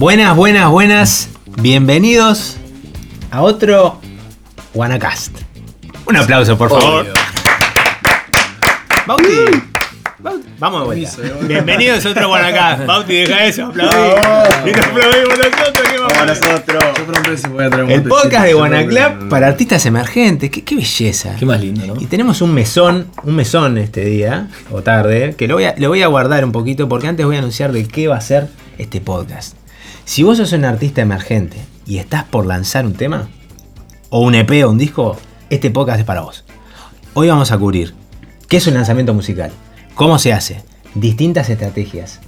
Buenas, buenas, buenas. Bienvenidos a otro Wanacast. Un aplauso, por favor. Bauti. Bauti, Vamos de vuelta. Bienvenidos a otro Wanacast. Bauti, deja eso, aplaudí. Y nos aplaudimos nosotros. ¿qué vamos a hacer? Yo voy a traer un El podcast de que- para artistas emergentes. Qué, qué belleza. Qué más lindo, ¿no? Y tenemos un mesón, un mesón este día, o tarde, que lo voy, a, lo voy a guardar un poquito porque antes voy a anunciar de qué va a ser este podcast. Si vos sos un artista emergente y estás por lanzar un tema, o un EP o un disco, este podcast es para vos. Hoy vamos a cubrir qué es un lanzamiento musical, cómo se hace, distintas estrategias,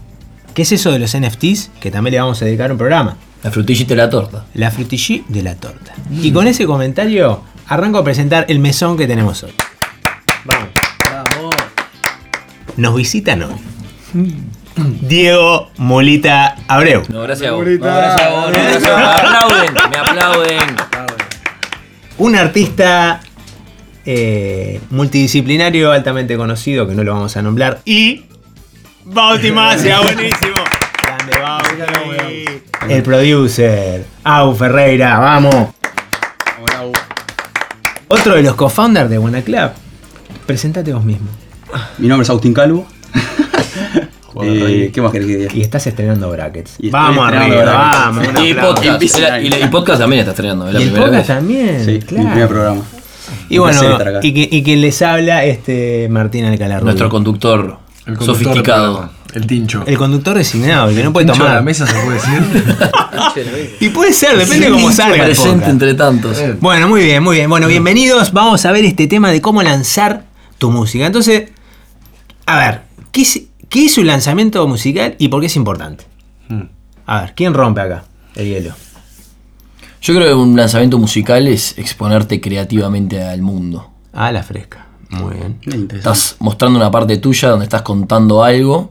qué es eso de los NFTs, que también le vamos a dedicar un programa, La frutillita y la torta. la frutillí de la torta. Y con ese comentario arranco a presentar el mesón que tenemos hoy. Vamos. Vamos. Nos visitan hoy. Diego Molita Abreu. No, gracias a vos. No, gracias a vos. No, gracias a vos. Me aplauden, me aplauden. Un artista eh, multidisciplinario altamente conocido, que no lo vamos a nombrar. Y. Bauti Macia, buenísimo. Grande Bauti. El producer. Au Ferreira, vamos. Hola, U. Otro de los co-founders de Buena Club. Presentate vos mismo. Mi nombre es Agustín Calvo. Eh, rey. ¿Qué más querés que diga? Y estás estrenando brackets. Y vamos estrenando arriba, brackets. vamos. Y podcast. Y la-. Y, y podcast también está estrenando. Es la Y el podcast vez. también. Sí, claro. mi primer programa. Y bueno, y, que, y quien les habla, este Martín Alcalá Nuestro conductor, El conductor sofisticado. El tincho. El conductor designado, el que no puede tomar. la mesa se puede decir. Y puede ser, depende de cómo salga. Presente entre tantos. Bueno, muy bien, muy bien. Bueno, bienvenidos. Vamos a ver este tema de cómo lanzar tu música. Entonces, a ver, ¿qué es, qué es un lanzamiento musical y por qué es importante? Hmm. A ver, ¿quién rompe acá el hielo? Yo creo que un lanzamiento musical es exponerte creativamente al mundo. Ah, la fresca. Muy bien. Estás mostrando una parte tuya donde estás contando algo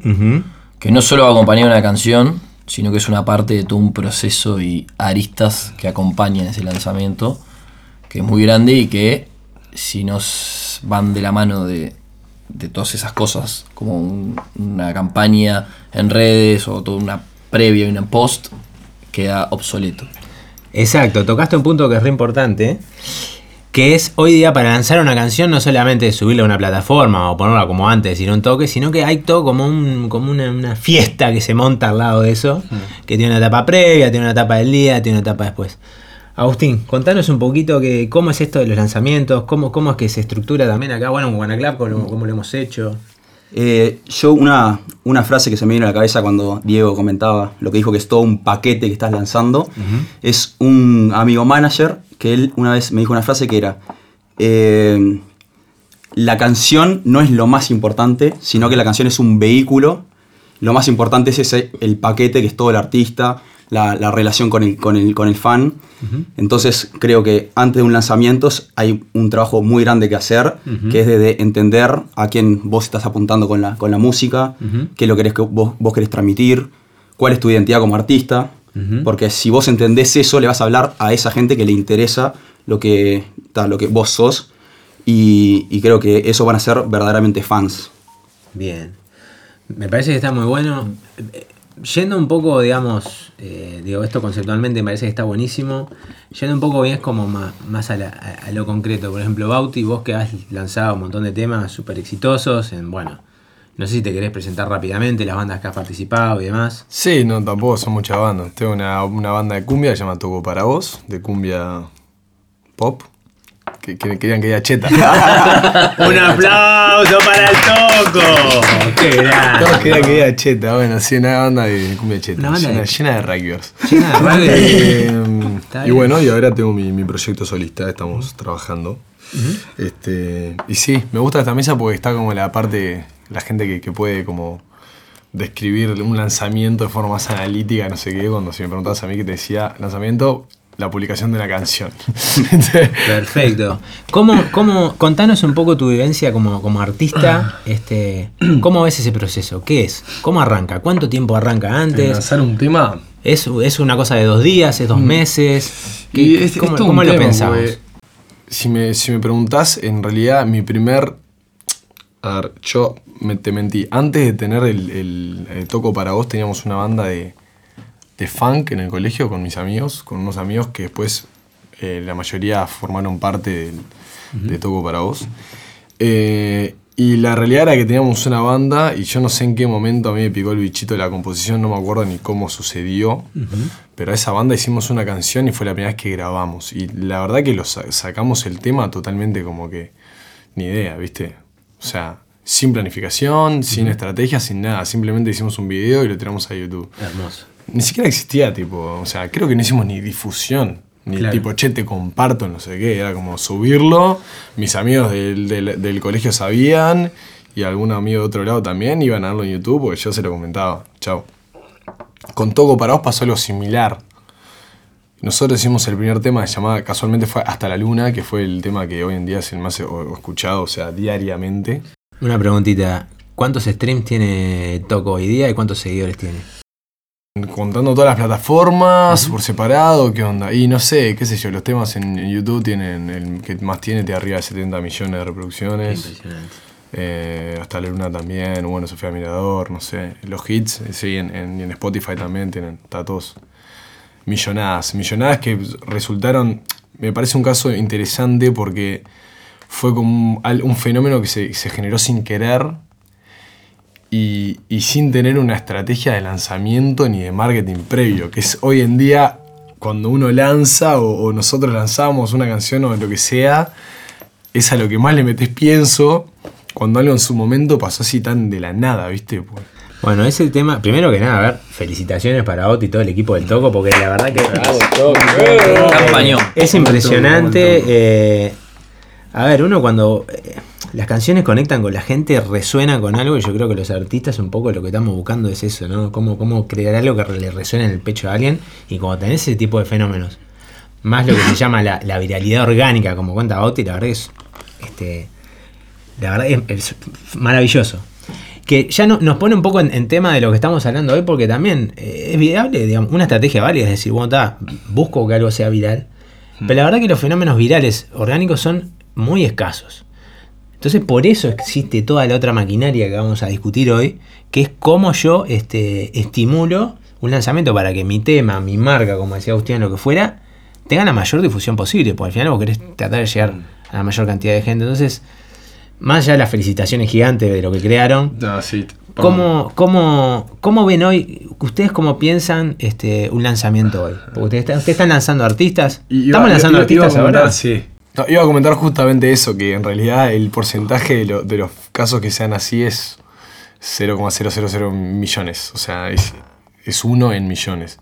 que no solo va acompañado de una canción, sino que es una parte de todo un proceso y aristas que acompañan ese lanzamiento, que es muy grande y que si nos van de la mano de, de todas esas cosas, como un- una campaña en redes o toda una previa y una post, queda obsoleto. Exacto, tocaste un punto que es re importante, que es hoy día para lanzar una canción no solamente subirla a una plataforma o ponerla como antes, sino un toque, sino que hay todo como, un, como una, una fiesta que se monta al lado de eso, que tiene una etapa previa, tiene una etapa del día, tiene una etapa después. Agustín, contanos un poquito que, cómo es esto de los lanzamientos, cómo, cómo es que se estructura también acá, bueno, en Guanaclap, cómo, cómo lo hemos hecho. Eh, yo una, una frase que se me vino a la cabeza cuando Diego comentaba lo que dijo que es todo un paquete que estás lanzando, es un amigo manager que él una vez me dijo una frase que era, eh, la canción no es lo más importante, sino que la canción es un vehículo, lo más importante es ese, el paquete que es todo el artista, la, la relación con el, con el, con el fan. Entonces creo que antes de un lanzamiento hay un trabajo muy grande que hacer, que es de, de entender a quién vos estás apuntando con la, con la música, qué es lo que que vos, vos querés transmitir, cuál es tu identidad como artista. Porque si vos entendés eso, le vas a hablar a esa gente que le interesa lo que, ta, lo que vos sos. Y, y creo que eso van a ser verdaderamente fans. Bien. Me parece que está muy bueno. Yendo un poco, digamos, eh, digo, esto conceptualmente me parece que está buenísimo. Yendo un poco bien es como más, más a, lo concreto. Por ejemplo, Bauti, vos que has lanzado un montón de temas súper exitosos. En, bueno, no sé si te querés presentar rápidamente las bandas que has participado y demás. Sí, no, tampoco son muchas bandas. Tengo una, una banda de cumbia que se llama Toco para Vos, de cumbia pop. Que, que querían que diga cheta. ¡Un aplauso para el Toco! ¡Qué Todos grande! querían que diga cheta. Bueno, sí, una banda de cumbia cheta. Una banda llena, de- llena de rugbyers. Llena de. Eh, y bueno, y ahora tengo mi, mi proyecto solista, estamos trabajando. este, y sí, me gusta esta mesa porque está como la parte, la gente que, que puede como describir un lanzamiento de forma más analítica, no sé qué, cuando si me preguntabas a mí que te decía lanzamiento, la publicación de una canción. Perfecto. ¿Cómo, cómo, contanos un poco tu vivencia como, como artista. Este, ¿Cómo ves ese proceso? ¿Qué es? ¿Cómo arranca? ¿Cuánto tiempo arranca antes? lanzar un tema ¿Es, ¿Es una cosa de dos días? ¿Es dos meses? ¿Qué- Y es- es ¿Cómo, cómo lo tema, pensamos? porque Si me, si me preguntás, en realidad mi primer. A ver, yo me, te mentí. Antes de tener el, el- el Toco para vos, teníamos una banda de, de funk en el colegio con mis amigos, con unos amigos que después eh, la mayoría formaron parte del- de Toco para Vos. Eh, y la realidad era que teníamos una banda y yo no sé en qué momento a mí me picó el bichito de la composición, no me acuerdo ni cómo sucedió, pero a esa banda hicimos una canción y fue la primera vez que grabamos. Y la verdad que lo sa- sacamos el tema totalmente como que ni idea, ¿viste? O sea, sin planificación, sin estrategia, sin nada. Simplemente hicimos un video y lo tiramos a YouTube. Hermoso. Ni siquiera existía, tipo, o sea, creo que no hicimos ni difusión. Ni Claro. tipo, che, te comparto, no sé qué. Era como subirlo. Mis amigos del, del- del colegio sabían. Y algún amigo de otro lado también iban a verlo en YouTube porque yo se lo comentaba. Chao. Con Toco para vos pasó algo similar. Nosotros hicimos el primer tema llamado, casualmente fue Hasta la Luna, que fue el tema que hoy en día es el más escuchado, o sea, diariamente. Una preguntita. ¿Cuántos streams tiene Toco hoy día y cuántos seguidores tiene? Contando todas las plataformas por separado, ¿qué onda? Y no sé, qué sé yo, los temas en, en YouTube tienen, el que más tiene, tiene arriba de 70 millones de reproducciones. Impresionante. Eh, hasta la luna también, bueno, Sofía Mirador, no sé. Los hits, eh, sí, en, en- y en Spotify también tienen, está todos millonadas. Millonadas que resultaron, me parece un caso interesante porque fue como un, fenómeno que se, se generó sin querer y, y sin tener una estrategia de lanzamiento ni de marketing previo, que es hoy en día cuando uno lanza o, o nosotros lanzamos una canción o lo que sea, es a lo que más le metes pienso cuando algo en su momento pasó así tan de la nada, ¿viste? Pues, Bueno, ese tema, primero que nada, a ver, felicitaciones para Oti y todo el equipo del Toco, porque la verdad que Campañón. es impresionante. eh, a ver, uno cuando eh, las canciones conectan con la gente, resuena con algo, y yo creo que los artistas un poco lo que estamos buscando es eso, ¿no? Cómo, cómo crear algo que le resuene en el pecho a alguien, y cuando tenés ese tipo de fenómenos, más lo que se llama la, la viralidad orgánica, como cuenta Oti, la verdad es, este, la verdad es, es maravilloso. Que ya no, nos pone un poco en, en tema de lo que estamos hablando hoy, porque también eh, es viable, digamos, una estrategia válida, es decir, bueno, está, busco que algo sea viral. Pero la verdad que los fenómenos virales orgánicos son muy escasos. Entonces, por eso existe toda la otra maquinaria que vamos a discutir hoy, que es cómo yo este, estimulo un lanzamiento para que mi tema, mi marca, como decía Agustín, lo que fuera, tenga la mayor difusión posible, porque al final vos querés tratar de llegar a la mayor cantidad de gente. Entonces, más allá de las felicitaciones gigantes de lo que crearon, ¿Cómo, cómo, cómo ven hoy, ustedes cómo piensan este, un lanzamiento hoy? Porque ustedes, están- ustedes están lanzando artistas. Iba- ¿Estamos lanzando iba- iba a artistas comentar, ahora? Sí. No, iba a comentar justamente eso, que en realidad el porcentaje de, lo- de los casos que sean así es 0,000 millones. O sea, es, es uno en millones.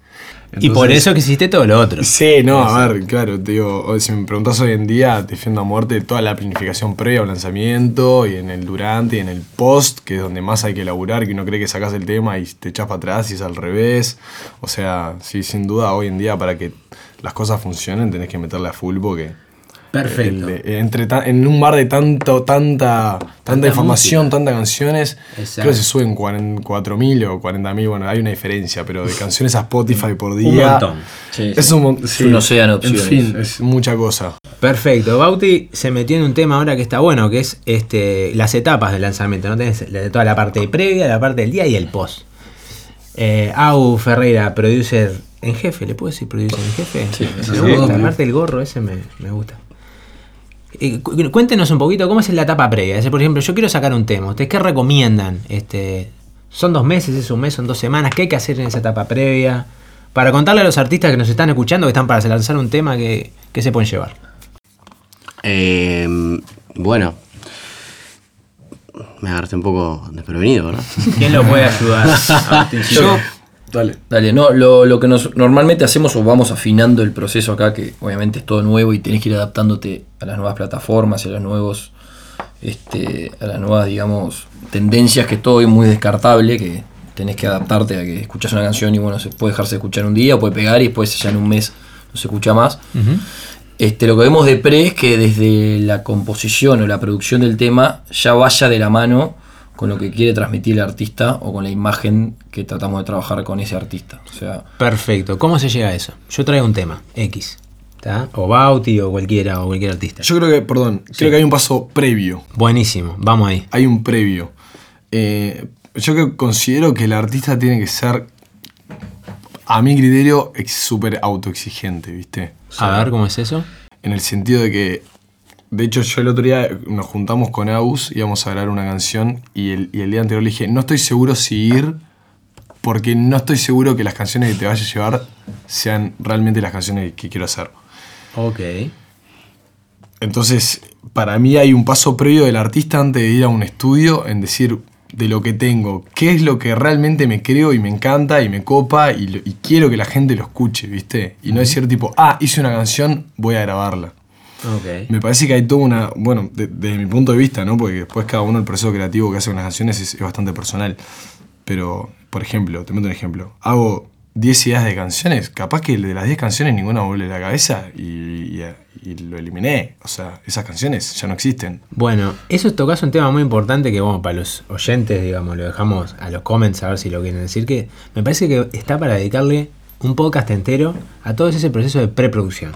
y por eso que existe todo lo otro. Sí, no, a ver, claro, te digo, si me preguntas hoy en día, defiendo a muerte toda la planificación previa al lanzamiento y en el durante y en el post, que es donde más hay que elaborar, que uno cree que sacas el tema y te echas para atrás y es al revés. O sea, sí, sin duda, hoy en día para que las cosas funcionen tenés que meterle a full porque... Perfecto. el de- entre ta- en un mar de tanto, tanta, tanta, información, tantas canciones, Exacto. creo que se suben 4.000 o 40.000, bueno, hay una diferencia, pero de canciones a Spotify por día... Un montón. Sí, Es sí. un, mon- Es un océano de En opciones. fin, es mucha cosa. Perfecto. Bauti se metió en un tema ahora que está bueno, que es este, las etapas del lanzamiento. ¿no? Tenés toda la parte previa, la parte del día y el post. Eh, Au Ferreira, producer en jefe, ¿le puedo decir producer en jefe? Sí, sí, sí. aparte el gorro ese me, me gusta. Eh, cu- cuéntenos un poquito cómo es la etapa previa. Es decir, por ejemplo, yo quiero sacar un tema. ¿Ustedes qué recomiendan? Este, ¿Son dos meses, es un mes, son dos semanas? ¿Qué hay que hacer en esa etapa previa? Para contarle a los artistas que nos están escuchando, que están para lanzar un tema, que, que se pueden llevar. Eh, bueno, me agarraste un poco desprevenido, ¿verdad? ¿Quién lo puede ayudar? Yo, Dale. Dale, no, lo, lo que nos, normalmente hacemos o vamos afinando el proceso acá, que obviamente es todo nuevo y tenés que ir adaptándote a las nuevas plataformas y a las nuevos, este, a las nuevas, digamos, tendencias, que todo es muy descartable, que tenés que adaptarte a que escuchas una canción y bueno, se puede dejarse de escuchar un día, puede pegar y después ya en un mes no se escucha más. Este, lo que vemos de pre es que desde la composición o la producción del tema ya vaya de la mano con lo que quiere transmitir el artista o con la imagen que tratamos de trabajar con ese artista. O sea, Perfecto. ¿Cómo se llega a eso? Yo traigo un tema, X. ¿tá? O Bauti o cualquiera, o cualquier artista. Yo creo que, perdón, creo que hay un paso previo. Buenísimo, vamos ahí. Hay un previo. Eh, yo que considero que el artista tiene que ser. a mi criterio, súper autoexigente, ¿viste? O A ver, ¿cómo es eso? En el sentido de que, de hecho, yo el otro día nos juntamos con Aus, íbamos a grabar una canción y el, y el día anterior le dije, no estoy seguro si ir, porque no estoy seguro que las canciones que te vaya a llevar sean realmente las canciones que quiero hacer. Ok. Entonces, para mí hay un paso previo del artista antes de ir a un estudio en decir de lo que tengo, qué es lo que realmente me creo y me encanta y me copa y, lo- y quiero que la gente lo escuche, ¿viste? Y no decir tipo, ah, hice una canción, voy a grabarla. Ok. Me parece que hay toda una, bueno, de- desde mi punto de vista, ¿no? Porque después cada uno el proceso creativo que hace con las canciones es, es bastante personal. Pero, por ejemplo, te meto un ejemplo. Hago 10 ideas de canciones, capaz que de las 10 canciones ninguna me vuelve la cabeza y, y- y lo eliminé. O sea, esas canciones ya no existen. Bueno, eso tocas un tema muy importante que, bueno, para los oyentes, digamos, lo dejamos a los comments a ver si lo quieren decir, que me parece que está para dedicarle un podcast entero a todo ese proceso de preproducción.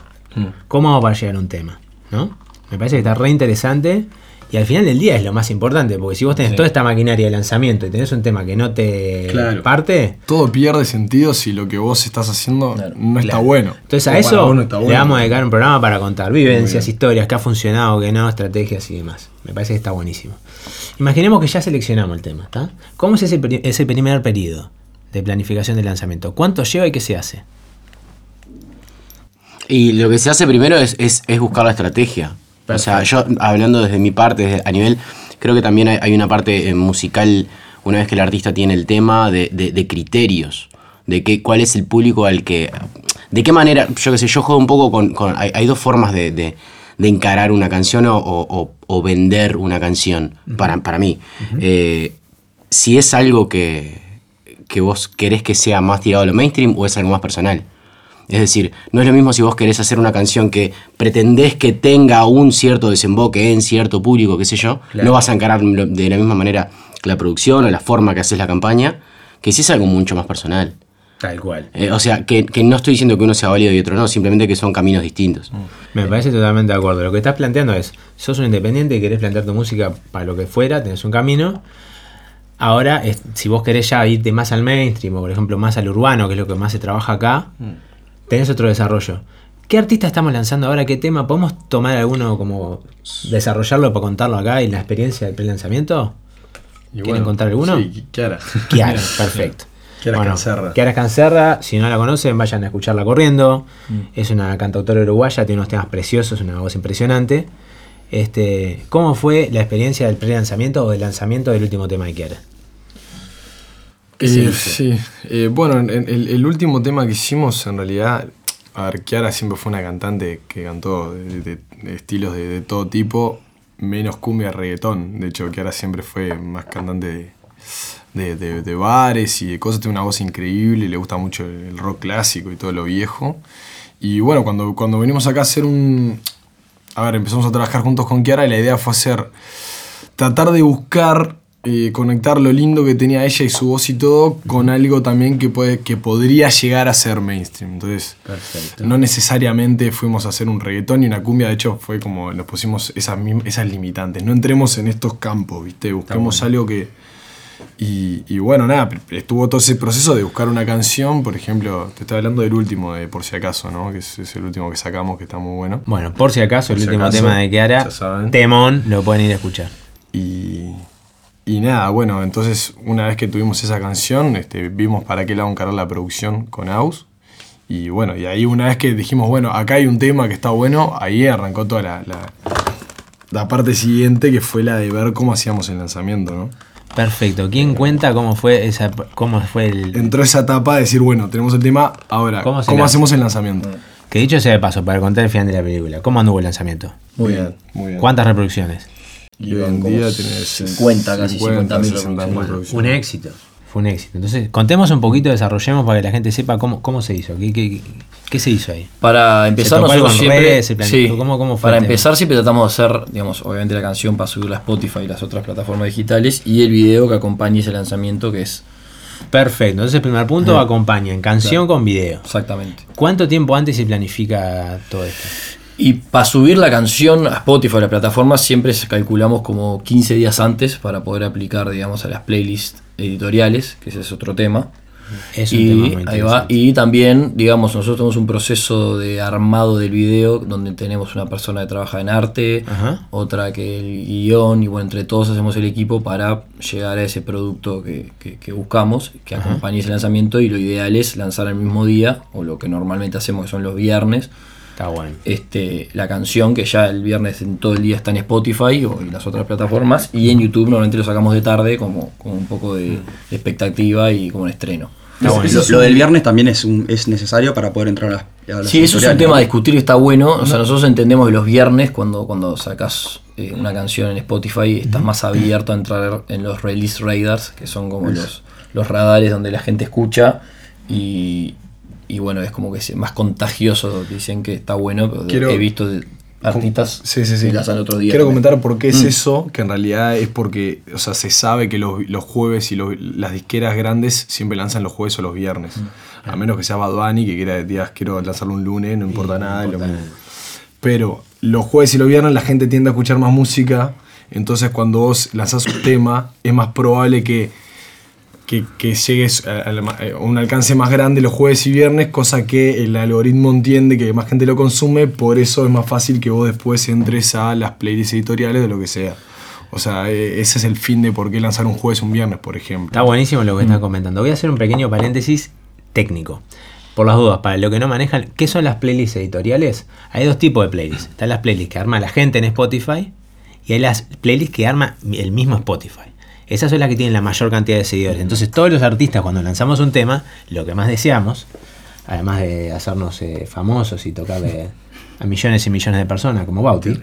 ¿Cómo va a llegar a un tema? ¿No? Me parece que está re interesante y al final del día es lo más importante, porque si vos tenés toda esta maquinaria de lanzamiento y tenés un tema que no te Claro. parte, Todo pierde sentido si lo que vos estás haciendo Claro. no está Claro. bueno. Entonces a para eso no le bueno. vamos a dedicar un programa para contar vivencias, historias, qué ha funcionado, qué no, estrategias y demás. Me parece que está buenísimo. Imaginemos que ya seleccionamos el tema, ¿está? ¿Cómo es ese, ese primer periodo de planificación de lanzamiento? ¿Cuánto lleva y qué se hace? Y lo que se hace primero es, es- es buscar la estrategia. O sea, yo hablando desde mi parte, desde- a nivel, creo que también hay, hay una parte eh, musical, una vez que el artista tiene el tema, de, de- de criterios, de qué, cuál es el público al que... De qué manera, yo qué sé, yo juego un poco con... con- hay, hay dos formas de, de- de encarar una canción o, o- o vender una canción, para, para mí. Eh, si es algo que, que vos querés que sea más tirado a lo mainstream o es algo más personal. Es decir, no es lo mismo si vos querés hacer una canción que pretendés que tenga un cierto desemboque en cierto público, qué sé yo, Claro. no vas a encarar de la misma manera la producción o la forma que haces la campaña, que si es algo mucho más personal. Tal cual. Eh, o sea, que, que no estoy diciendo que uno sea válido y otro no, simplemente que son caminos distintos. Me parece totalmente de acuerdo. Lo que estás planteando es, sos un independiente y querés plantear tu música para lo que fuera, tenés un camino. Ahora, es- si vos querés ya irte más al mainstream o por ejemplo más al urbano, que es lo que más se trabaja acá, tenés otro desarrollo. ¿Qué artista estamos lanzando ahora? ¿Qué tema? ¿Podemos tomar alguno como desarrollarlo para contarlo acá y la experiencia del pre-lanzamiento? ¿Quieren contar alguno? Sí, Kiara. Kiara, perfecto. Kiara Cancerra. Kiara Cancerra, si no la conocen, vayan a escucharla corriendo. Mm. Es una cantautora uruguaya, tiene unos temas preciosos, una voz impresionante. Este, ¿Cómo fue la experiencia del pre-lanzamiento o del lanzamiento del último tema de Kiara? ¿Qué se Eh, sí, Eh, bueno, en- en el, el último tema que hicimos, en realidad, a ver, Kiara siempre fue una cantante que cantó de, de- de estilos de, de todo tipo, menos cumbia reggaetón. De hecho, Kiara siempre fue más cantante de, de- de- de bares y de cosas, tiene una voz increíble, le gusta mucho el rock clásico y todo lo viejo. Y bueno, cuando, cuando venimos acá a hacer un... A ver, empezamos a trabajar juntos con Kiara y la idea fue hacer tratar de buscar eh, conectar lo lindo que tenía ella y su voz y todo con algo también que, puede, que podría llegar a ser mainstream. Entonces, Perfecto. no necesariamente fuimos a hacer un reggaetón y una cumbia, de hecho fue como nos pusimos esas, esas limitantes. No entremos en estos campos, ¿viste? Busquemos algo que... Y, y bueno, nada, estuvo todo ese proceso de buscar una canción, por ejemplo, te estoy hablando del último, de Por si acaso, ¿no? Que es, es el último que sacamos, que está muy bueno. Bueno, por si acaso, el si último acaso, tema de Kiara. Temón, lo pueden ir a escuchar. Y, y nada, bueno, entonces una vez que tuvimos esa canción, este, vimos para qué lado encarar la producción con Aus. Y bueno, y ahí una vez que dijimos, bueno, acá hay un tema que está bueno, ahí arrancó toda la, la, la parte siguiente que fue la de ver cómo hacíamos el lanzamiento, ¿no? Perfecto. ¿Quién cuenta cómo fue esa cómo fue el Entró esa etapa de decir, bueno, tenemos el tema, ahora, ¿Cómo ¿cómo, hacemos el lanzamiento? que dicho sea de paso para contar el final de la película? ¿Cómo anduvo el lanzamiento? Muy bien. Muy bien. ¿Cuántas reproducciones? Y hoy en día tenés 50, casi 50 mil 60 mil reproducciones. Un éxito. Fue un éxito. Entonces, contemos un poquito, desarrollemos para que la gente sepa cómo, cómo se hizo. ¿Qué, qué, qué se hizo ahí? Para empezar, nosotros siempre. redes, sí, ¿Cómo- cómo fue para empezar, siempre tratamos de hacer, digamos, obviamente la canción para subirla a Spotify y las otras plataformas digitales y el video que acompañe ese lanzamiento, que es Perfecto. Entonces, el primer punto acompaña en canción con video. exactamente. ¿Cuánto tiempo antes se planifica todo esto? Y para subir la canción a Spotify, a la plataforma, siempre calculamos como 15 días antes para poder aplicar, digamos, a las playlists editoriales, que ese es otro tema. Es un y, tema muy ahí va. y también, digamos, nosotros tenemos un proceso de armado del video donde tenemos una persona que trabaja en arte, Ajá. otra que el guion, y bueno, entre todos hacemos el equipo para llegar a ese producto que, que- que buscamos, que acompañe ese lanzamiento y lo ideal es lanzar el mismo día, o lo que normalmente hacemos que son los viernes, Está bueno. este, la canción que ya el viernes en todo el día está en Spotify o en las otras plataformas y en YouTube normalmente lo sacamos de tarde como, como un poco de, de expectativa y como un estreno. Lo, lo del viernes también es, un, es necesario para poder entrar a las, a las Sí, eso es un tema a discutir, está bueno. O sea, nosotros entendemos que los viernes, cuando, cuando sacas eh, una canción en Spotify, estás más abierto a entrar en los release radars, que son como los, los radares donde la gente escucha. Y, y bueno, es como que es más contagioso. Dicen que está bueno, pero Quiero- he visto de artistas Sí, sí, sí. que lanzan otros días. Quiero también. comentar por qué es Mm. eso, que en realidad es porque, o sea, se sabe que los, los jueves y los- las disqueras grandes siempre lanzan los jueves o los viernes. Mm. A menos que sea Bad que quiera días quiero lanzarlo un lunes, no importa nada. lo mismo. Pero los jueves y los viernes la gente tiende a escuchar más música, entonces cuando vos lanzás un tema es más probable que, que, que llegues a, a un alcance más grande los jueves y viernes, cosa que el algoritmo entiende que más gente lo consume, por eso es más fácil que vos después entres a las playlists editoriales de lo que sea. O sea, eh, ese es el fin de por qué lanzar un jueves un viernes, por ejemplo. Está buenísimo lo que están comentando. Voy a hacer un pequeño paréntesis técnico. Por las dudas, para lo que no manejan, ¿qué son las playlists editoriales? Hay dos tipos de playlists. Están las playlists que arma la gente en Spotify y hay las playlists que arma el mismo Spotify. Esas son las que tienen la mayor cantidad de seguidores. Entonces todos los artistas cuando lanzamos un tema, lo que más deseamos, además de hacernos eh, famosos y tocarle a millones y millones de personas como Bauti,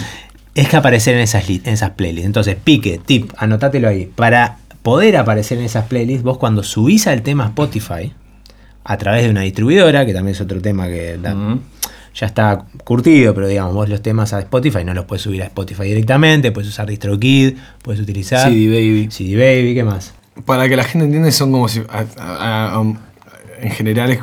es que aparecer en esas, en esas playlists. Entonces, pique, tip, anotátelo ahí. Para poder aparecer en esas playlists, vos cuando subís al tema Spotify, a través de una distribuidora, que también es otro tema que da-. Ya está curtido, pero digamos, vos los temas a Spotify no los puedes subir a Spotify directamente, puedes usar DistroKid, puedes utilizar CD Baby. CD Baby, ¿qué más? Para que la gente entienda, son como si. a- a- a- en general es,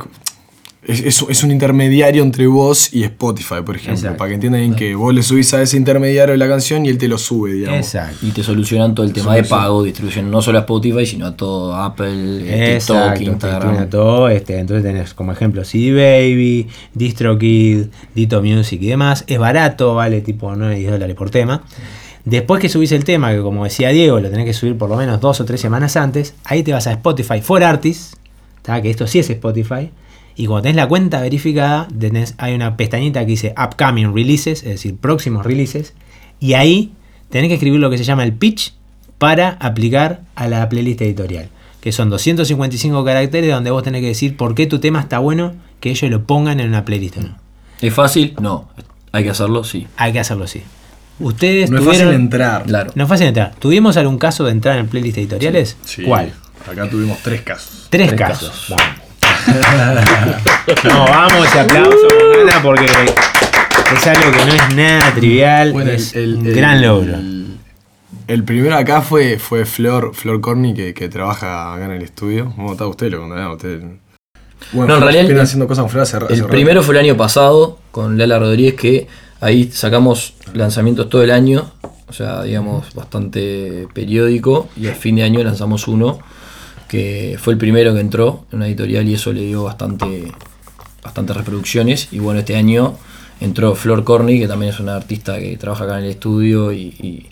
es, es- es un intermediario entre vos y Spotify, por ejemplo. Exacto. Para que entiendan bien que vos le subís a ese intermediario la canción y él te lo sube, digamos. Exacto. Y te solucionan todo el tema de pago, distribución no solo a Spotify, sino a todo Apple, eh, TikTok, Exacto, te Instagram. todo, este, entonces tenés como ejemplo CD Baby, DistroKid, Dito Music y demás. Es barato, vale tipo 9 10 dólares por tema. Después que subís el tema, que como decía Diego, lo tenés que subir por lo menos dos o tres semanas antes, ahí te vas a Spotify for Artists, ¿tá? que esto sí es Spotify. Y cuando tenés la cuenta verificada, tenés, hay una pestañita que dice Upcoming Releases, es decir, próximos releases. Y ahí tenés que escribir lo que se llama el pitch para aplicar a la playlist editorial. Que son 255 caracteres donde vos tenés que decir por qué tu tema está bueno que ellos lo pongan en una playlist o no. ¿Es fácil? No. ¿Hay que hacerlo? Sí. Hay que hacerlo así. Ustedes No es fácil entrar. Claro. No es fácil entrar. ¿Tuvimos algún caso de entrar en playlist editoriales? Sí. ¿Cuál? Acá tuvimos tres casos. Tres, Tres casos. Vamos. no, vamos, y aplauso con ganas porque es algo que no es nada trivial. Bueno, es el- un el- gran logro. El, primero acá fue, fue Flor, Flor Corny, que, que trabaja acá en el estudio. ¿Cómo está usted? Lo contará usted. Bueno, No, en realidad haciendo cosas con Flor hace, hace El rato. primero fue el año pasado con Lala Rodríguez, que ahí sacamos lanzamientos todo el año, o sea, digamos, bastante periódico, y al fin de año lanzamos uno que fue el primero que entró en una editorial y eso le dio bastante, bastantes reproducciones. Y bueno, este año entró Flor Corny, que también es una artista que trabaja acá en el estudio y, y-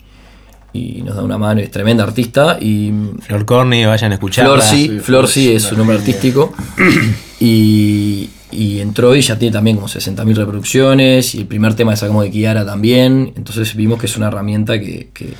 y nos da una mano, es tremenda artista. Y Flor Corny, vayan a escucharla. Flor sí, Flor sí es su nombre artístico. Y, y entró y ya tiene también como 60.000 reproducciones. Y el primer tema que sacamos de Kiara también. Entonces vimos que es una herramienta que, que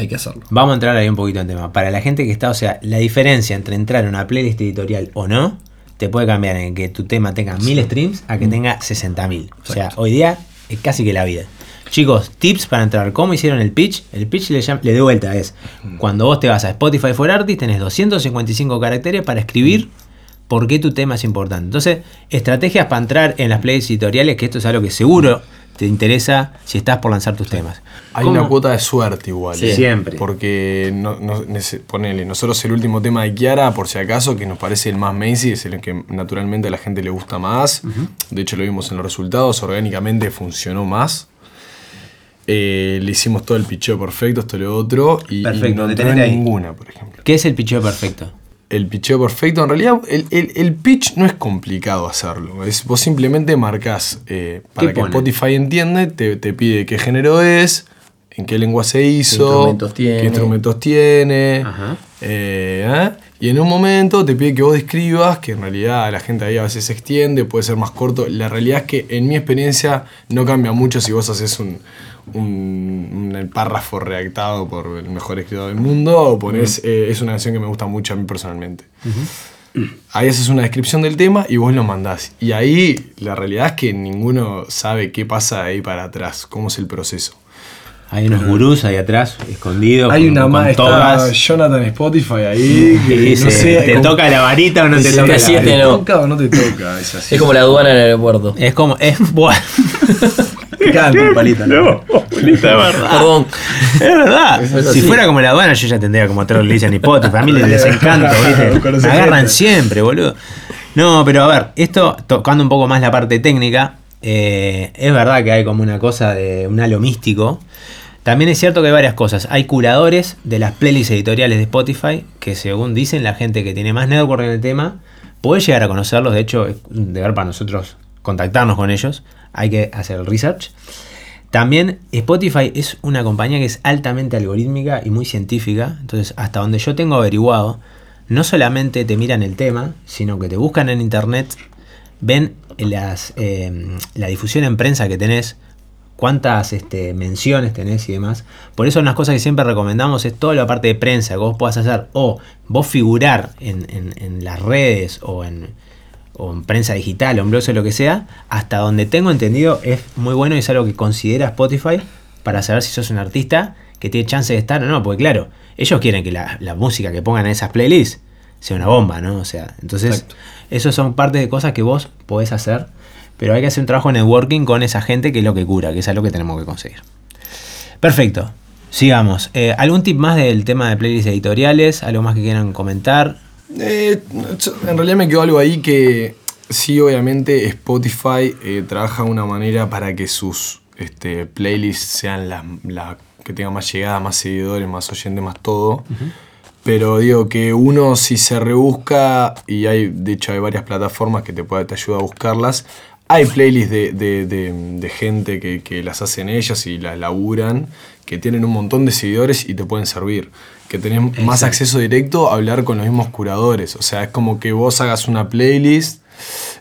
hay que hacerlo. Vamos a entrar ahí un poquito en tema. Para la gente que está, o sea, la diferencia entre entrar en una playlist editorial o no, te puede cambiar en que tu tema tenga 1000 streams a que tenga 60.000. O sea, hoy día es casi que la vida. Chicos, tips para entrar. ¿Cómo hicieron el pitch? El pitch le, le de vuelta es, cuando vos te vas a Spotify for Artists, tenés 255 caracteres para escribir por qué tu tema es importante. Entonces, estrategias para entrar en las playlists editoriales, que esto es algo que seguro te interesa si estás por lanzar tus temas. Hay ¿Cómo? una cuota de suerte igual. Sí. ¿eh? Siempre. Porque no, no- nece- ponele, nosotros el último tema de Kiara, por si acaso, que nos parece el más mainstream, es el que naturalmente a la gente le gusta más. De hecho, lo vimos en los resultados, orgánicamente funcionó más. Eh, le hicimos todo el picheo perfecto, esto y lo otro, y, y Perfecto, no entró en ninguna, por ejemplo. ¿Qué es el picheo perfecto? El pitcheo perfecto. En realidad, el, el- el pitch no es complicado hacerlo. Es, vos simplemente marcas para ¿Qué que pone? Spotify entiende, te, te pide qué género es, en qué lengua se hizo, instrumentos tiene. qué instrumentos tiene. Ajá. eh, ¿eh? Y en un momento te pide que vos describas, que en realidad la gente ahí a veces se extiende, puede ser más corto. La realidad es que en mi experiencia no cambia mucho si vos haces un, un, un párrafo redactado por el mejor escritor del mundo o pones, eh, es una canción que me gusta mucho a mí personalmente. Ahí haces una descripción del tema y vos lo mandás. Y ahí la realidad es que ninguno sabe qué pasa de ahí para atrás, cómo es el proceso. Hay unos gurús ahí atrás, escondidos. Hay con- una con más, está togas. Jonathan Spotify ahí, Y que dice, no sé, ¿te toca la varita o no te toca la varita? ¿Te no. toca o no te toca? Es así. Es como la aduana en el aeropuerto. Es como, es bueno. Canta, palita. ¿no? es verdad. Perdón. Es verdad. Es si fuera como la aduana, yo ya tendría como tres releases en Spotify. A mí les, les encanta, ¿viste? Agarran siempre, boludo. No, pero a ver, esto tocando un poco más la parte técnica, eh, es verdad que hay como una cosa de un halo místico. También es cierto que hay varias cosas. Hay curadores de las playlists editoriales de Spotify que según dicen la gente que tiene más network en el tema puede llegar a conocerlos. De hecho, es un deber para nosotros contactarnos con ellos. Hay que hacer el research. También Spotify es una compañía que es altamente algorítmica y muy científica. Entonces, hasta donde yo tengo averiguado, no solamente te miran el tema, sino que te buscan en internet, ven eh, la difusión en prensa que tenés, cuántas este, menciones tenés y demás. Por eso unas cosas que siempre recomendamos es toda la parte de prensa que vos puedas hacer o vos figurar en las redes o en, o en prensa digital o en blogs o lo que sea, hasta donde tengo entendido es muy bueno y es algo que considera Spotify para saber si sos un artista que tiene chance de estar o no, porque claro, ellos quieren que la, la música que pongan en esas playlists sea una bomba, ¿no? O sea, entonces, Exacto. eso son parte de cosas que vos podés hacer, pero hay que hacer un trabajo de networking con esa gente que es lo que cura, que es algo que tenemos que conseguir. Perfecto, sigamos. Eh, ¿Algún tip más del tema de playlists editoriales? ¿Algo más que quieran comentar? Eh, en realidad me quedó algo ahí que sí, obviamente Spotify eh, trabaja de una manera para que sus este, playlists sean las la que tengan más llegada, más seguidores, más oyentes, más todo. Pero digo que uno si se rebusca, y hay, de hecho hay varias plataformas que te, puede, te ayuda a buscarlas, hay playlists de, de- de- de gente que, que las hacen ellas y las laburan, que tienen un montón de seguidores y te pueden servir. Que tenés más acceso directo a hablar con los mismos curadores. O sea, es como que vos hagas una playlist,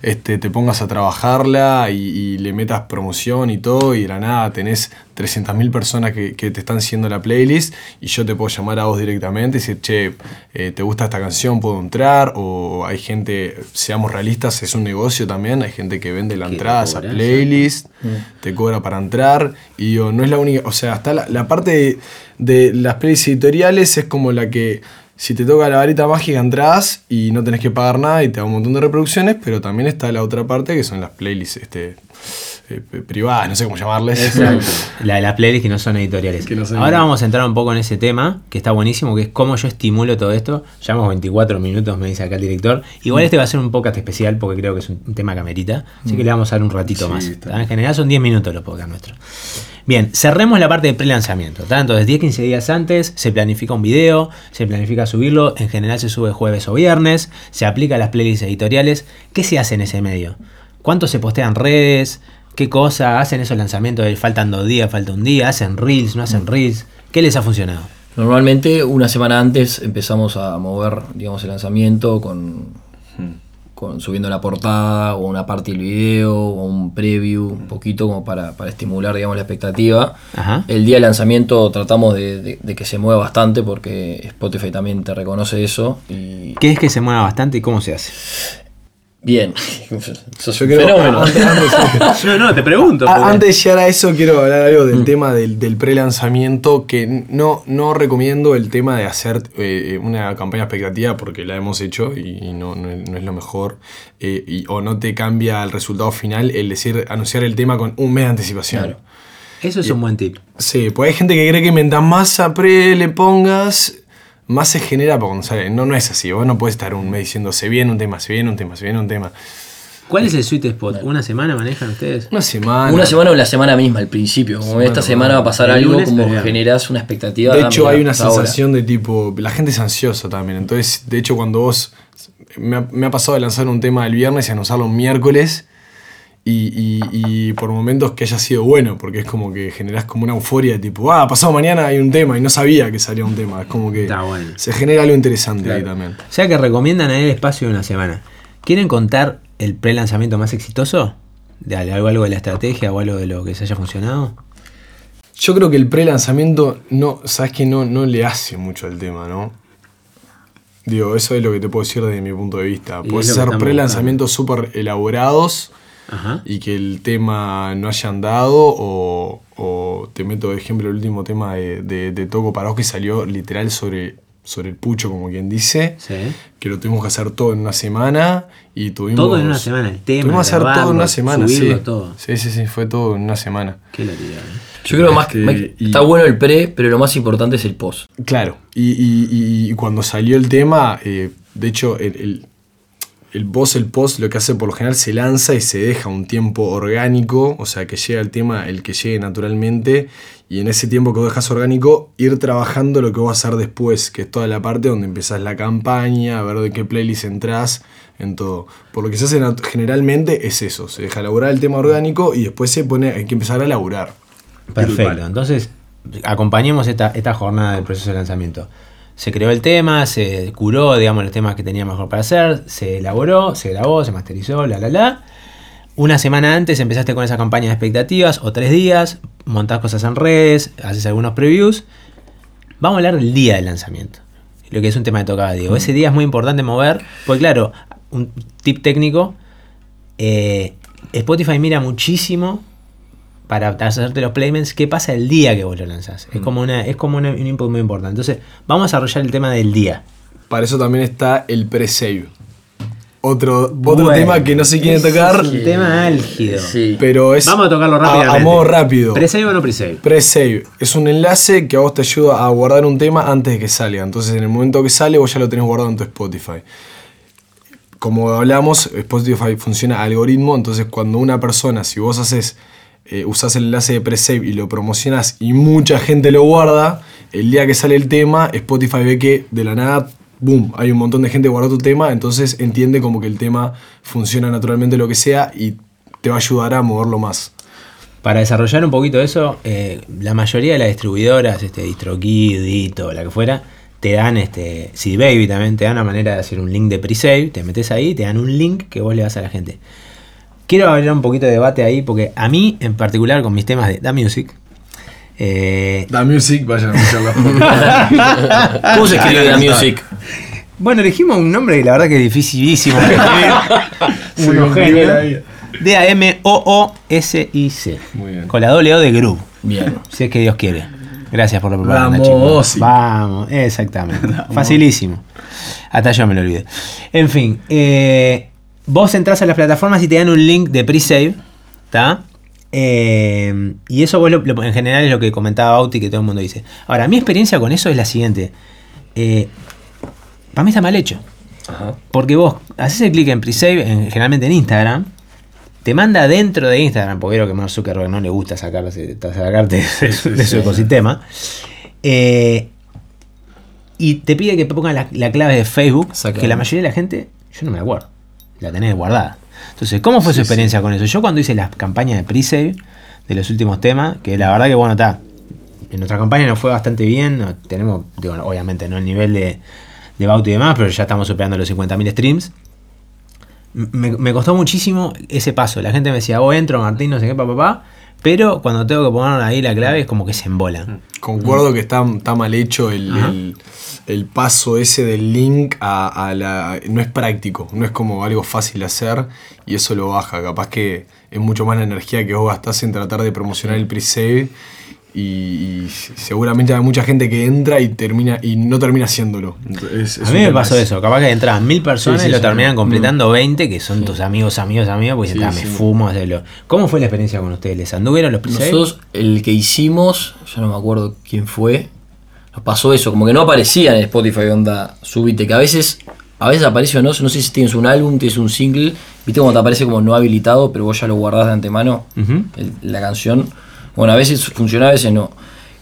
este, te pongas a trabajarla y, y le metas promoción y todo, y de la nada tenés 300.000 personas que, que te están haciendo la playlist y yo te puedo llamar a vos directamente y decir, che, eh, ¿te gusta esta canción? ¿Puedo entrar? O hay gente, seamos realistas, es un negocio también, hay gente que vende la entrada a esa playlist, te cobra para entrar y digo, no es la única, o sea, está la, la parte de, de las playlists editoriales es como la que si te toca la varita mágica entras y no tenés que pagar nada y te da un montón de reproducciones, pero también está la otra parte que son las playlists este, eh, privadas, no sé cómo llamarles. La de las playlists que no son editoriales. Que no son Ahora vamos a entrar un poco en ese tema, que está buenísimo, que es cómo yo estimulo todo esto. Llevamos 24 minutos, me dice acá el director. Igual este va a ser un podcast especial porque creo que es un tema camerita. Así que le vamos a dar un ratito Sí, más. En general son 10 minutos los podcasts nuestros. Bien, cerremos la parte de pre-lanzamiento. Entonces, 10-15 días antes se planifica un video, se planifica subirlo. En general se sube jueves o viernes. Se aplica a las playlists editoriales. ¿Qué se hace en ese medio? ¿Cuánto se postean redes? ¿Qué cosa? ¿Hacen esos lanzamientos de faltan dos días, falta un día? ¿Hacen reels? ¿No hacen reels? ¿Qué les ha funcionado? Normalmente una semana antes empezamos a mover, digamos, el lanzamiento con, con subiendo la portada o una parte del video o un preview, un poquito como para, para estimular, digamos, la expectativa. Ajá. El día de lanzamiento tratamos de, de- de que se mueva bastante porque Spotify también te reconoce eso y ¿Qué es que se mueva bastante y cómo se hace? Bien. Sos Yo un fenómeno. antes- antes- No, no, te pregunto. A- Antes de llegar a eso, quiero hablar algo del tema del, del pre-lanzamiento, que no, no recomiendo el tema de hacer eh, una campaña expectativa porque la hemos hecho y, y no, no es no es lo mejor, eh, y- o no te cambia el resultado final el decir, anunciar el tema con un mes de anticipación. Claro. Eso es un buen tip. Sí, pues hay gente que cree que mientras más a pre le pongas, más se genera cuando sale. No, no es así. Vos no puedes estar un mes diciendo se viene un tema, se viene un tema, se viene un tema. ¿Cuál es el sweet spot? ¿Una semana manejan ustedes? Una semana. Una semana o la semana misma, al principio. Como esta semana va a pasar algo, lunes, como generas una expectativa. De hecho, hay una ahora. sensación de tipo. La gente es ansiosa también. Entonces, de hecho, cuando vos. Me ha, me ha pasado de lanzar un tema el viernes y anunciarlo un miércoles. Y, y- y por momentos que haya sido bueno, porque es como que generás como una euforia de tipo, ah, pasado mañana hay un tema y no sabía que salía un tema. Es como que bueno. se genera algo interesante ahí también. O sea que recomiendan ahí el espacio de una semana. ¿Quieren contar el pre-lanzamiento más exitoso? De algo, algo de la estrategia o algo de lo que se haya funcionado. Yo creo que el pre-lanzamiento, no, sabes que no, no le hace mucho al tema, ¿no? Digo, eso es lo que te puedo decir desde mi punto de vista. Puedes hacer estamos pre-lanzamientos súper elaborados Ajá. y que el tema no haya andado, o, o te meto de ejemplo el último tema de, de, de Toco Parós que salió literal sobre, sobre el pucho, como quien dice, Sí. que lo tuvimos que hacer todo en una semana y tuvimos... Todo en una semana, el tema, Tuvimos que hacer todo en una semana, sí. todo. Sí, sí, sí, fue todo en una semana. Qué locura, ¿eh? Yo creo más Este, más- y- está bueno el pre, pero lo más importante es el post. Claro, y, y- y- y cuando salió el tema, eh, de hecho, el, el, el post, el post, lo que hace por lo general se lanza y se deja un tiempo orgánico, o sea, que llega el tema, el que llegue naturalmente, y en ese tiempo que vos dejas orgánico, ir trabajando lo que vas a hacer después, que es toda la parte donde empezás la campaña, a ver de qué playlist entrás, en todo. Por lo que se hace generalmente es eso, se deja elaborar el tema orgánico y después se pone, hay que empezar a elaborar. Perfecto. Entonces, acompañemos esta, esta jornada del proceso de lanzamiento. Se creó el tema, se curó, digamos, los temas que tenía mejor para hacer, se elaboró, se grabó, se masterizó, la, la, la. Una semana antes empezaste con esa campaña de expectativas, o tres días, montás cosas en redes, haces algunos previews. Vamos a hablar del día del lanzamiento. Lo que es un tema que tocaba Diego. Ese día es muy importante mover, porque claro, un tip técnico, eh, Spotify mira muchísimo para hacerte los placements, ¿qué pasa el día que vos lo lanzás? Es como, una, es como una- un input muy importante. Entonces, vamos a desarrollar el tema del día. Para eso también está el pre-save. Otro, otro Bueno, tema que no se quiere tocar, Es un tema álgido. Sí. pero es. Vamos a tocarlo a- rápidamente. A, modo rápido. ¿Presave o no presave? Pre-save es un enlace que a vos te ayuda a guardar un tema antes de que salga. Entonces, en el momento que sale, vos ya lo tenés guardado en tu Spotify. Como hablamos, Spotify funciona algoritmo. Entonces, cuando una persona, si vos haces, eh, usás el enlace de pre-save y lo promocionás y mucha gente lo guarda, el día que sale el tema, Spotify ve que de la nada, boom, hay un montón de gente que guardó tu tema. Entonces, entiende como que el tema funciona naturalmente, lo que sea, y te va a ayudar a moverlo más. Para desarrollar un poquito eso, eh, la mayoría de las distribuidoras, este, DistroKid, Dito, la que fuera, te dan, este, CD Baby también, te dan una manera de hacer un link de pre-save, te metes ahí, te dan un link que vos le das a la gente. Quiero abrir un poquito de debate ahí, porque a mí, en particular, con mis temas de Da Music, eh, Da Music, vayan a escucharlo. ¿Cómo se escribe la music? Bueno, elegimos un nombre que la verdad que es dificilísimo genios. D-A-M-O-O-S-I-C. Muy bien. Con la doble O de Groove. Bien. Si es que Dios quiere. Gracias por la propaganda, Vamos, chicos. Vamos, exactamente. Facilísimo. Hasta yo me lo olvidé. En fin, eh, vos entras a las plataformas y te dan un link de pre-save. ¿Está? Eh, y eso vos lo- lo- en general es lo que comentaba Bauti que todo el mundo dice. Ahora, mi experiencia con eso es la siguiente. Eh, para mí está mal hecho. Porque vos haces el clic en pre-save, en- generalmente en Instagram, te manda dentro de Instagram, porque creo que Mark Zuckerberg no le gusta sacarse, sacarte de, su- de su ecosistema. eh, y te pide que pongas la, la clave de Facebook, que la mayoría de la gente, yo no me acuerdo, la tenés guardada. Entonces, ¿cómo fue su experiencia con eso? Yo cuando hice las campañas de pre-save de los últimos temas, que la verdad que bueno, está, en nuestra campaña nos fue bastante bien, tenemos, digo, obviamente no el nivel de, de Bauti y demás, pero ya estamos superando los 50.000 streams. Me, me costó muchísimo ese paso. La gente me decía, oh, entro, Martín, no sé qué, papá, papá. Pero cuando tengo que poner ahí la clave es como que se embolan. Concuerdo que está, está mal hecho el, el- el paso ese del link a, a la... No es práctico, no es como algo fácil de hacer y eso lo baja. Capaz que es mucho más la energía que vos gastás en tratar de promocionar el pre-save y, y seguramente hay mucha gente que entra y termina y no termina haciéndolo. Entonces, es A mí me pasó eso. Capaz que entraban mil personas Sí, sí, y lo sí, terminan no. completando 20, que son tus amigos, amigos, amigos, pues sí. me fumo hacerlo. ¿Cómo fue la experiencia con ustedes? ¿Les anduvieron los pre Nosotros, el que hicimos, ya no me acuerdo quién fue, nos pasó eso, como que no aparecía en Spotify onda, subite, que a veces a veces aparece o no, no sé si tienes un álbum, tienes un single, viste cuando te aparece como no habilitado, pero vos ya lo guardás de antemano, el- la canción. Bueno, a veces funciona, a veces no.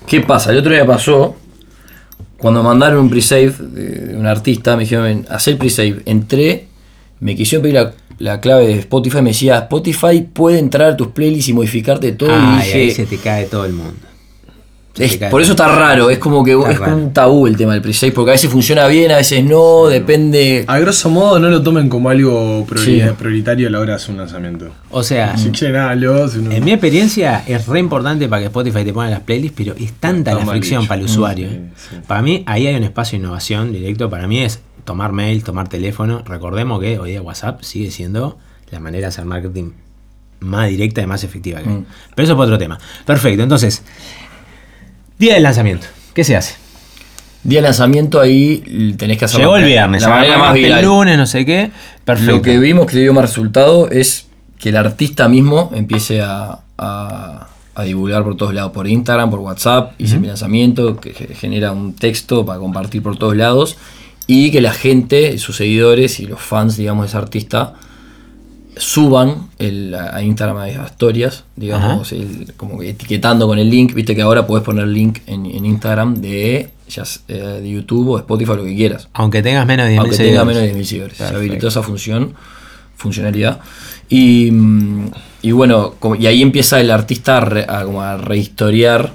¿Qué pasa? El otro día pasó, cuando mandaron un pre-save de un artista, me dijeron, hacer el pre-save. Entré, me quisieron pedir la, la clave de Spotify, me decía, Spotify puede entrar a tus playlists y modificarte todo. y Ay, dije, ahí se te cae todo el mundo. Es- por eso está raro, es como que Está es como un tabú el tema del pre-save, porque a veces funciona bien, a veces no, depende. A grosso modo, no lo tomen como algo priori- Sí. prioritario a la hora de hacer un lanzamiento. O sea, Si quieren, háganlo. si no- en mi experiencia es re importante para que Spotify te ponga las playlists, pero es tanta Está la fricción dicho. para el usuario. Sí, ¿eh? sí. Para mí, ahí hay un espacio de innovación directo. Para mí es tomar mail, tomar teléfono. Recordemos que hoy día WhatsApp sigue siendo la manera de hacer marketing más directa y más efectiva que. Mm. Pero eso es para otro tema. Perfecto, entonces, día del lanzamiento. ¿Qué se hace? Día de lanzamiento ahí tenés que hacer Llegó el viernes, la manera más viral. el lunes, no sé qué. Perfecto. Lo que vimos que dio más resultado es que el artista mismo empiece a, a- a divulgar por todos lados, por Instagram, por WhatsApp, hice mi lanzamiento, que ge- genera un texto para compartir por todos lados, y que la gente, sus seguidores y los fans, digamos, de ese artista, suban el, a Instagram a historias, digamos, el- como que etiquetando con el link, viste que ahora puedes poner link en, en Instagram de, ya eh, de YouTube o Spotify, lo que quieras Aunque tengas menos de 10.000 aunque tenga seguidores. menos de 10.000 seguidores. Se habilitó esa función, funcionalidad. Y, mm, y bueno, como- y ahí empieza el artista a, re- a como a rehistoriar,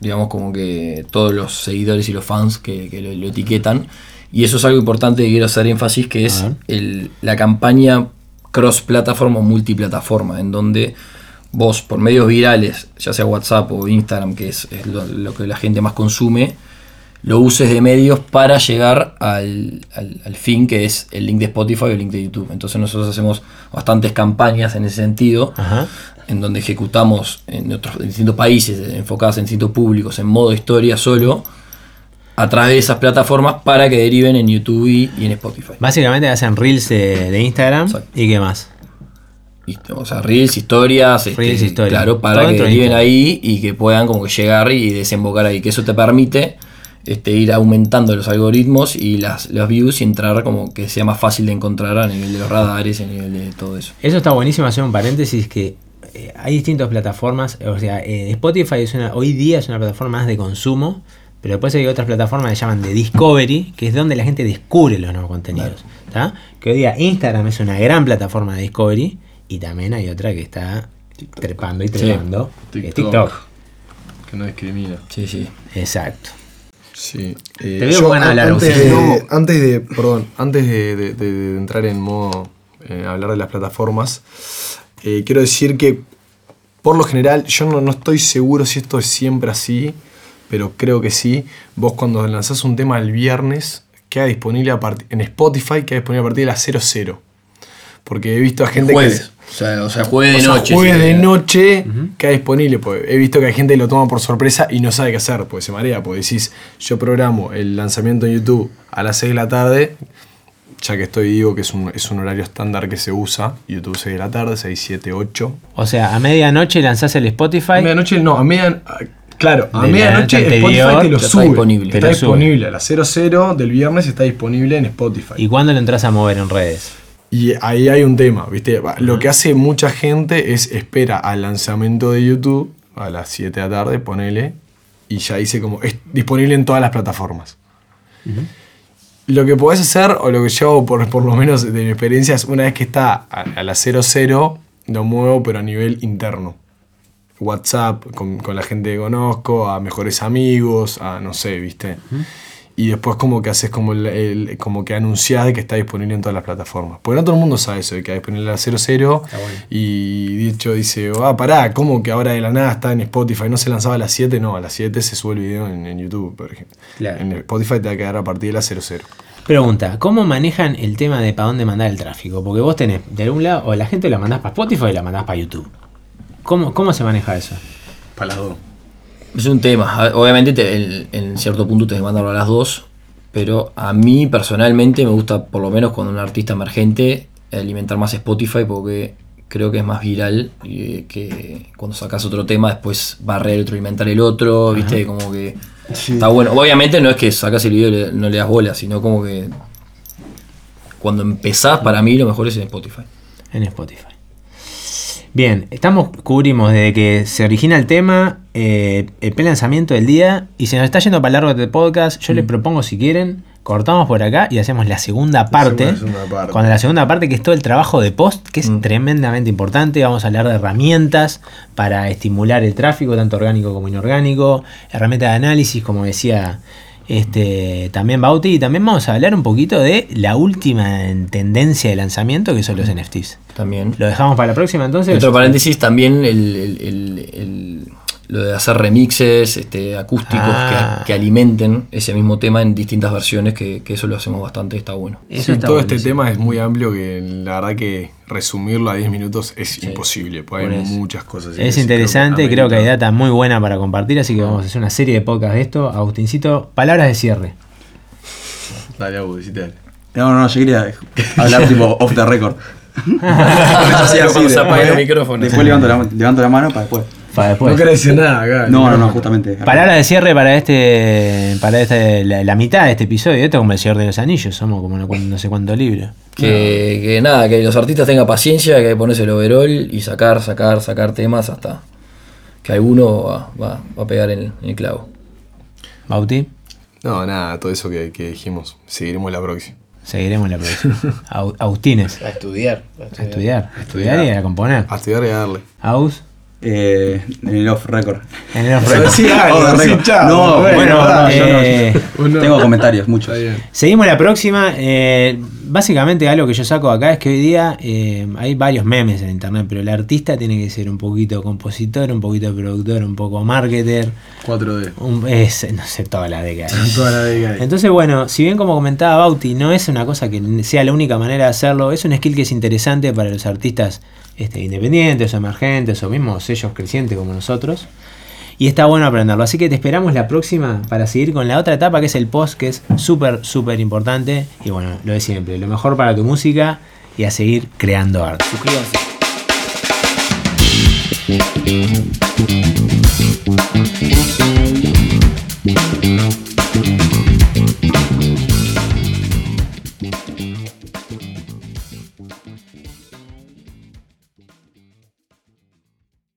digamos, como que todos los seguidores y los fans que, que lo, lo etiquetan. Y eso es algo importante que quiero hacer énfasis, que es el- la campaña cross-plataforma o multiplataforma, en donde vos, por medios virales, ya sea WhatsApp o Instagram, que es, es lo, lo que la gente más consume, lo uses de medios para llegar al, al- al fin que es el link de Spotify o el link de YouTube. Entonces nosotros hacemos bastantes campañas en ese sentido, Ajá. en donde ejecutamos en otros en distintos países, enfocadas en distintos públicos, en modo historia solo, a través de esas plataformas para que deriven en YouTube y, y en Spotify. Básicamente hacen reels de, de Instagram. Exacto. ¿Y qué más? O sea, reels, historias, este, Reels, historias. claro, Todo para que deriven ahí y que puedan como que llegar y desembocar ahí, que eso te permite este, ir aumentando los algoritmos y las, los views y entrar como que sea más fácil de encontrar a nivel de los radares, a nivel de todo eso. Eso está buenísimo hacer un paréntesis que eh, hay distintas plataformas. O sea, eh, Spotify es una, hoy día es una plataforma más de consumo. Pero después hay otras plataformas que se llaman de Discovery, que es donde la gente descubre los nuevos contenidos. ¿tá? Que hoy día Instagram es una gran plataforma de Discovery. Y también hay otra que está trepando y trepando. que es TikTok. TikTok. Que no discrimina. Sí, sí. Exacto. Sí. Te veo hablar, antes, de, antes de, perdón, antes de, de- de- de entrar en modo eh, hablar de las plataformas, eh, quiero decir que por lo general, yo no, no estoy seguro si esto es siempre así, pero creo que sí. Vos cuando lanzás un tema el viernes, queda disponible a partir en Spotify, queda disponible a partir de las 00. Porque he visto a gente Jueves. que... O sea, o sea, jueves O de sea, noche. jueves sí. de noche queda disponible. Pues he visto que hay gente que lo toma por sorpresa y no sabe qué hacer, pues se marea. Pues decís, yo programo el lanzamiento en YouTube a las 6 de la tarde, ya que estoy, digo que es un, es un horario estándar que se usa. YouTube 6 de la tarde, 6, 7, 8. O sea, a medianoche lanzás el Spotify. A medianoche, no, a media. Claro, a medianoche noche Spotify te lo está sube. disponible. Está disponible. A las 00 del viernes está disponible en Spotify. ¿Y cuándo lo entras a mover en redes? Y ahí hay un tema, ¿viste? Lo que hace mucha gente es espera al lanzamiento de YouTube a las 7 de la tarde, ponele, y ya dice como es disponible en todas las plataformas. Lo que podés hacer, o lo que yo por, por lo menos de mi experiencia, es una vez que está a, a la 00, lo muevo, pero a nivel interno. WhatsApp, con, con la gente que conozco, a mejores amigos, a no sé, ¿viste? Y después como que haces como, el, el- como que anunciás de que está disponible en todas las plataformas. Porque no todo el mundo sabe eso, de que está disponible a la 00. Y dicho dice, ah, pará, ¿cómo que ahora de la nada está en Spotify? ¿No se lanzaba a las 7? No, a las 7 se sube el video en, en YouTube, por ejemplo. Claro. En Spotify te va a quedar a partir de la 00. Pregunta, ¿cómo manejan el tema de para dónde mandar el tráfico? Porque vos tenés, de algún lado, o la gente la mandás para Spotify o la mandás para YouTube. ¿Cómo, ¿Cómo se maneja eso? Para las dos. Es un tema. Obviamente te- el- en cierto punto te mandarlo a las dos, pero a mí personalmente me gusta, por lo menos cuando un artista emergente, alimentar más Spotify porque creo que es más viral y que cuando sacas otro tema después barrer el otro, alimentar el otro, viste, como que está bueno. Obviamente no es que sacas el video y le- no le das bola, sino como que cuando empezás, para mí lo mejor es en Spotify. En Spotify. Bien, estamos, cubrimos desde que se origina el tema, eh, el pre-lanzamiento del día, y se nos está yendo para largo este podcast. Yo les propongo, si quieren, cortamos por acá y hacemos la segunda parte. la segunda parte. Cuando la segunda parte, que es todo el trabajo de post, que es Mm. tremendamente importante. Vamos a hablar de herramientas para estimular el tráfico, tanto orgánico como inorgánico, herramientas de análisis, como decía este, también Bauti, y también vamos a hablar un poquito de la última en tendencia de lanzamiento, que son los NFTs. También. Lo dejamos para la próxima entonces. Otro paréntesis, también el, el- el- el- lo de hacer remixes este, acústicos Ah. que, que alimenten ese mismo tema en distintas versiones, que, que eso lo hacemos bastante, está bueno. Eso Sí, está todo este tema es muy amplio que la verdad que resumirlo a 10 minutos es imposible, porque por hay eso. muchas cosas. Es que interesante, creo que hay amerita. data muy buena para compartir, así que vamos a hacer una serie de podcasts de esto. Agustincito, palabras de cierre. Dale, decite dale. No, no, no, yo quería hablar tipo off the record. Después levanto la, levanto la mano para después. Para después. No querés decir nada acá. No, no, no, justamente. Palabras de cierre para este, para este, la, la mitad de este episodio. Esto es como el Señor de los Anillos, somos como no, no sé cuántos libros. Que, que nada, que los artistas tengan paciencia, que hay que ponerse el overall y sacar, sacar, sacar temas hasta que alguno va, va- va a pegar en, en el clavo. Bauti, No, nada, todo eso que, que dijimos. Seguiremos la próxima. seguiremos la próxima. Agustines, A estudiar. a a estudiar. estudiar, a estudiar y a componer. A estudiar y a darle. Aus, Eh, en el off record. en el sí, Off sí, record. chao, No, bueno, Bueno, no, yo no, eh, Tengo comentarios, muchos. Seguimos la próxima. eh, básicamente algo que yo saco acá es que hoy día eh, hay varios memes en internet, pero el artista tiene que ser un poquito compositor, un poquito productor, un poco marketer, 4D. un- es, no sé, toda la década. Toda la década. Entonces, bueno, si bien como comentaba Bauti, no es una cosa que sea la única manera de hacerlo, es un skill que es interesante para los artistas este, independientes o emergentes o mismos sellos crecientes como nosotros. Y está bueno aprenderlo. Así que te esperamos la próxima para seguir con la otra etapa que es el post, que es súper, súper importante. Y bueno, lo de siempre, lo mejor para tu música y a seguir creando arte. Suscríbanse.